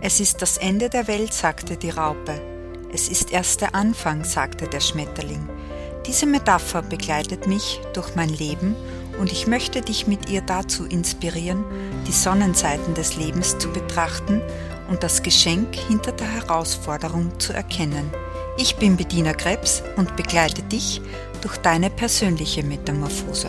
Es ist das Ende der Welt, sagte die Raupe. Es ist erst der Anfang, sagte der Schmetterling. Diese Metapher begleitet mich durch mein Leben und ich möchte dich mit ihr dazu inspirieren, die Sonnenseiten des Lebens zu betrachten und das Geschenk hinter der Herausforderung zu erkennen. Ich bin Bediener Krebs und begleite dich durch deine persönliche Metamorphose.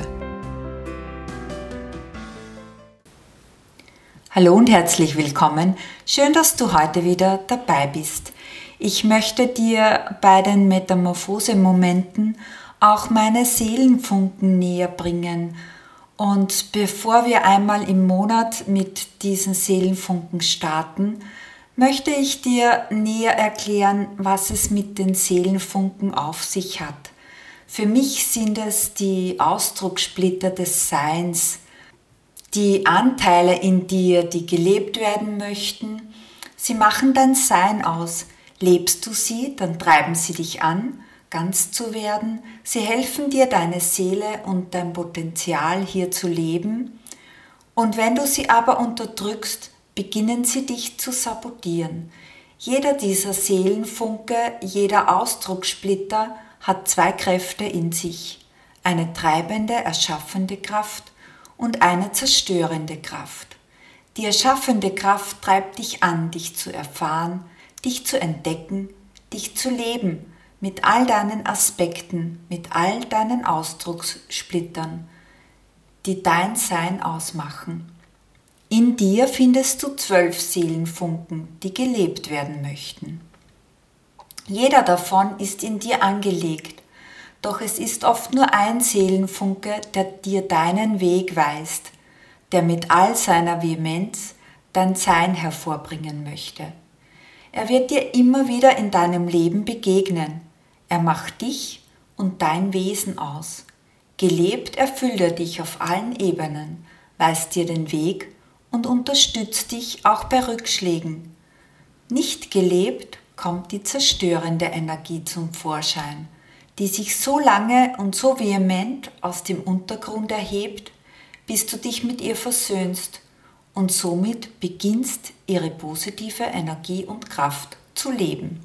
Hallo und herzlich willkommen. Schön, dass du heute wieder dabei bist. Ich möchte dir bei den Metamorphose-Momenten auch meine Seelenfunken näher bringen. Und bevor wir einmal im Monat mit diesen Seelenfunken starten, möchte ich dir näher erklären, was es mit den Seelenfunken auf sich hat. Für mich sind es die Ausdruckssplitter des Seins, die Anteile in dir, die gelebt werden möchten. Sie machen dein Sein aus, Lebst du sie, dann treiben sie dich an, ganz zu werden. Sie helfen dir, deine Seele und dein Potenzial hier zu leben. Und wenn du sie aber unterdrückst, beginnen sie dich zu sabotieren. Jeder dieser Seelenfunke, jeder Ausdruckssplitter hat zwei Kräfte in sich. Eine treibende, erschaffende Kraft und eine zerstörende Kraft. Die erschaffende Kraft treibt dich an, dich zu erfahren, dich zu entdecken, dich zu leben, mit all deinen Aspekten, mit all deinen Ausdruckssplittern, die dein Sein ausmachen. In dir findest du zwölf Seelenfunken, die gelebt werden möchten. Jeder davon ist in dir angelegt, doch es ist oft nur ein Seelenfunke, der dir deinen Weg weist, der mit all seiner Vehemenz dein Sein hervorbringen möchte. Er wird dir immer wieder in deinem Leben begegnen. Er macht dich und dein Wesen aus. Gelebt erfüllt er dich auf allen Ebenen, weist dir den Weg und unterstützt dich auch bei Rückschlägen. Nicht gelebt kommt die zerstörende Energie zum Vorschein, die sich so lange und so vehement aus dem Untergrund erhebt, bis du dich mit ihr versöhnst und somit beginnst ihre positive Energie und Kraft zu leben.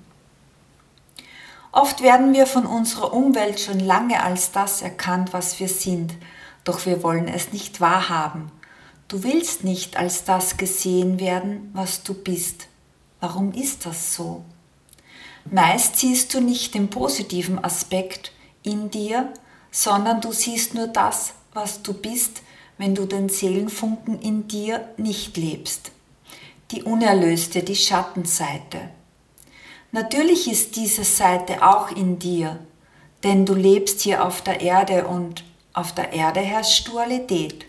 Oft werden wir von unserer Umwelt schon lange als das erkannt, was wir sind, doch wir wollen es nicht wahrhaben. Du willst nicht als das gesehen werden, was du bist. Warum ist das so? Meist siehst du nicht den positiven Aspekt in dir, sondern du siehst nur das, was du bist, wenn du den Seelenfunken in dir nicht lebst. Die unerlöste, die Schattenseite. Natürlich ist diese Seite auch in dir, denn du lebst hier auf der Erde und auf der Erde herrscht Dualität.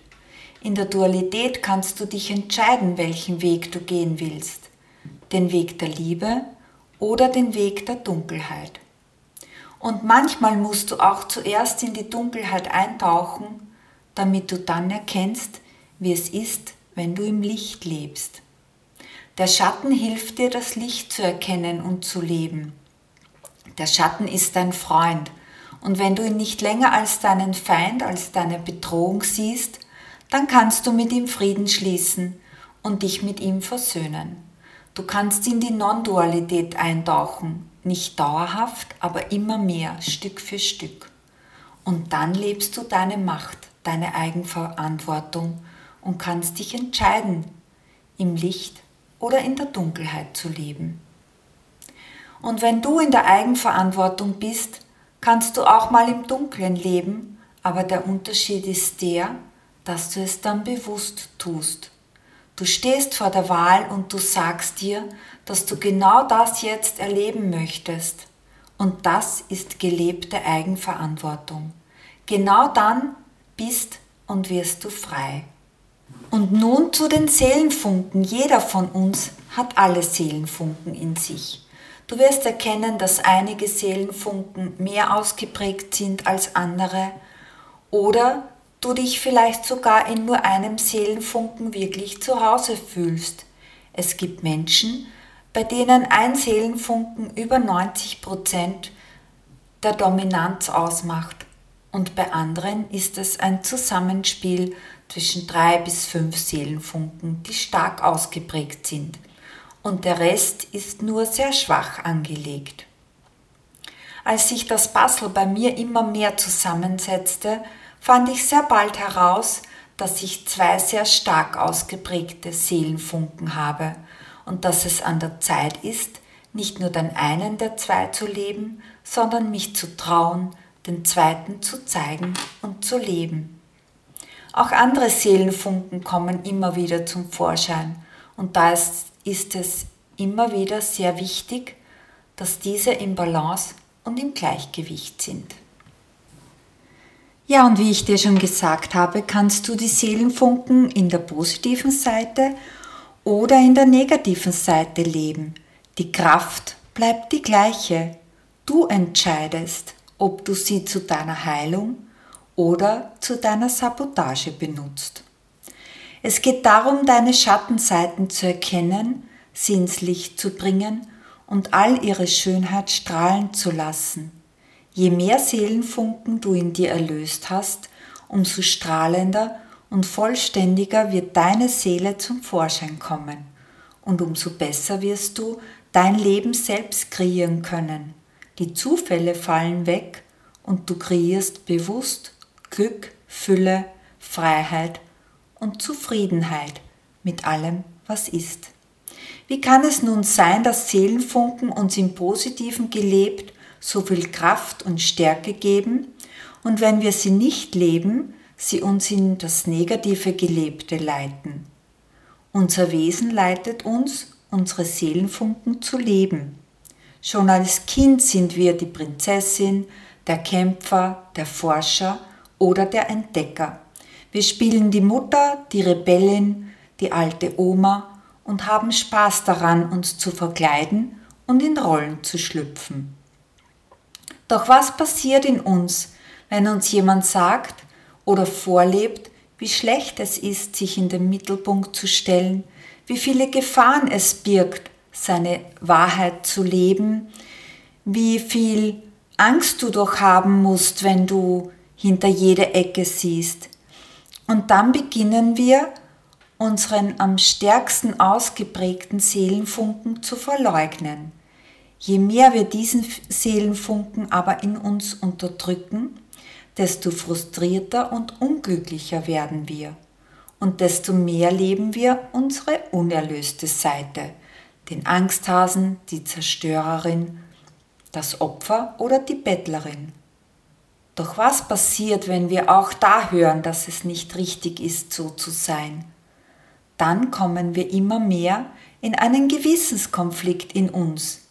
In der Dualität kannst du dich entscheiden, welchen Weg du gehen willst. Den Weg der Liebe oder den Weg der Dunkelheit. Und manchmal musst du auch zuerst in die Dunkelheit eintauchen, damit du dann erkennst, wie es ist, wenn du im Licht lebst. Der Schatten hilft dir, das Licht zu erkennen und zu leben. Der Schatten ist dein Freund, und wenn du ihn nicht länger als deinen Feind, als deine Bedrohung siehst, dann kannst du mit ihm Frieden schließen und dich mit ihm versöhnen. Du kannst in die Non-Dualität eintauchen, nicht dauerhaft, aber immer mehr, Stück für Stück. Und dann lebst du deine Macht, deine Eigenverantwortung und kannst dich entscheiden, im Licht oder in der Dunkelheit zu leben. Und wenn du in der Eigenverantwortung bist, kannst du auch mal im Dunkeln leben, aber der Unterschied ist der, dass du es dann bewusst tust. Du stehst vor der Wahl und du sagst dir, dass du genau das jetzt erleben möchtest. Und das ist gelebte Eigenverantwortung. Genau dann, bist und wirst du frei. Und nun zu den Seelenfunken. Jeder von uns hat alle Seelenfunken in sich. Du wirst erkennen, dass einige Seelenfunken mehr ausgeprägt sind als andere oder du dich vielleicht sogar in nur einem Seelenfunken wirklich zu Hause fühlst. Es gibt Menschen, bei denen ein Seelenfunken über 90 Prozent der Dominanz ausmacht und bei anderen ist es ein Zusammenspiel zwischen drei bis fünf Seelenfunken, die stark ausgeprägt sind. und der Rest ist nur sehr schwach angelegt. Als sich das Puzzle bei mir immer mehr zusammensetzte, fand ich sehr bald heraus, dass ich zwei sehr stark ausgeprägte Seelenfunken habe und dass es an der Zeit ist, nicht nur den einen der zwei zu leben, sondern mich zu trauen, den zweiten zu zeigen und zu leben. Auch andere Seelenfunken kommen immer wieder zum Vorschein und da ist, es immer wieder sehr wichtig, dass diese im Balance und im Gleichgewicht sind. Ja, und wie ich dir schon gesagt habe, kannst du die Seelenfunken in der positiven Seite oder in der negativen Seite leben. Die Kraft bleibt die gleiche. Du entscheidest, ob du sie zu deiner Heilung oder zu deiner Sabotage benutzt. Es geht darum, deine Schattenseiten zu erkennen, sie ins Licht zu bringen und all ihre Schönheit strahlen zu lassen. Je mehr Seelenfunken du in dir erlöst hast, umso strahlender und vollständiger wird deine Seele zum Vorschein kommen und umso besser wirst du dein Leben selbst kreieren können. Die Zufälle fallen weg und du kreierst bewusst Glück, Fülle, Freiheit und Zufriedenheit mit allem, was ist. Wie kann es nun sein, dass Seelenfunken uns im Positiven gelebt so viel Kraft und Stärke geben und wenn wir sie nicht leben, sie uns in das negative Gelebte leiten? Unser Wesen leitet uns, unsere Seelenfunken zu leben. Schon als Kind sind wir die Prinzessin, der Kämpfer, der Forscher oder der Entdecker. Wir spielen die Mutter, die Rebellin, die alte Oma und haben Spaß daran, uns zu verkleiden und in Rollen zu schlüpfen. Doch was passiert in uns, wenn uns jemand sagt oder vorlebt, wie schlecht es ist, sich in den Mittelpunkt zu stellen, wie viele Gefahren es birgt, seine Wahrheit zu leben, wie viel Angst du doch haben musst, wenn du hinter jede Ecke siehst. Und dann beginnen wir, unseren am stärksten ausgeprägten Seelenfunken zu verleugnen. Je mehr wir diesen Seelenfunken aber in uns unterdrücken, desto frustrierter und unglücklicher werden wir und desto mehr leben wir unsere unerlöste Seite, den Angsthasen, die Zerstörerin, das Opfer oder die Bettlerin. Doch was passiert, wenn wir auch da hören, dass es nicht richtig ist, so zu sein? dann kommen wir immer mehr in einen Gewissenskonflikt in uns.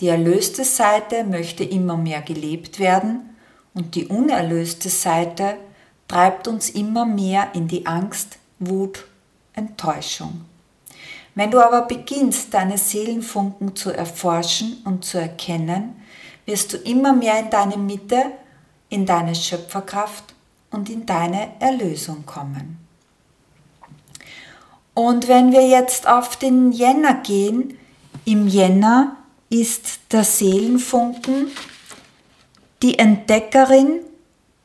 Die erlöste Seite möchte immer mehr gelebt werden und die unerlöste Seite treibt uns immer mehr in die Angst, Wut, Enttäuschung. Wenn du aber beginnst, deine Seelenfunken zu erforschen und zu erkennen, wirst du immer mehr in deine Mitte, in deine Schöpferkraft und in deine Erlösung kommen. Und wenn wir jetzt auf den Jänner gehen, im Jänner ist der Seelenfunken die Entdeckerin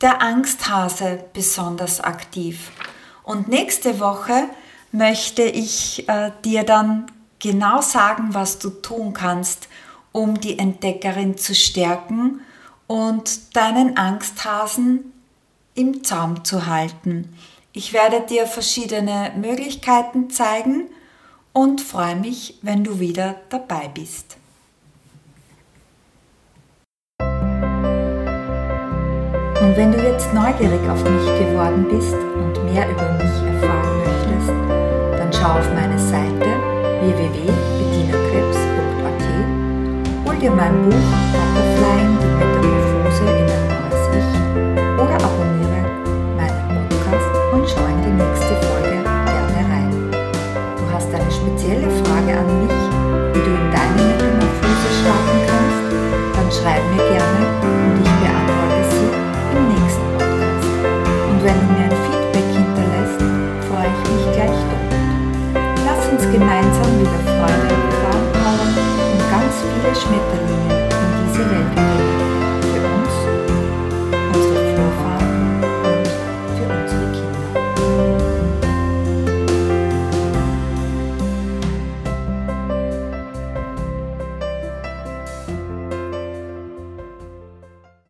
der Angsthase besonders aktiv. Und nächste Woche möchte ich äh, dir dann genau sagen, was du tun kannst, um die Entdeckerin zu stärken und deinen Angsthasen im Zaum zu halten. Ich werde dir verschiedene Möglichkeiten zeigen und freue mich, wenn du wieder dabei bist. Wenn du jetzt neugierig auf mich geworden bist und mehr über mich erfahren möchtest, dann schau auf meine Seite www.bedienerkrebs.at, hol dir mein Buch Butterflying, die Metamorphose in ein neues Ich oder abonniere meinen Podcast und schau in die nächste Folge gerne rein. Du hast eine spezielle Frage an mich, wie du in deine Schmetterling.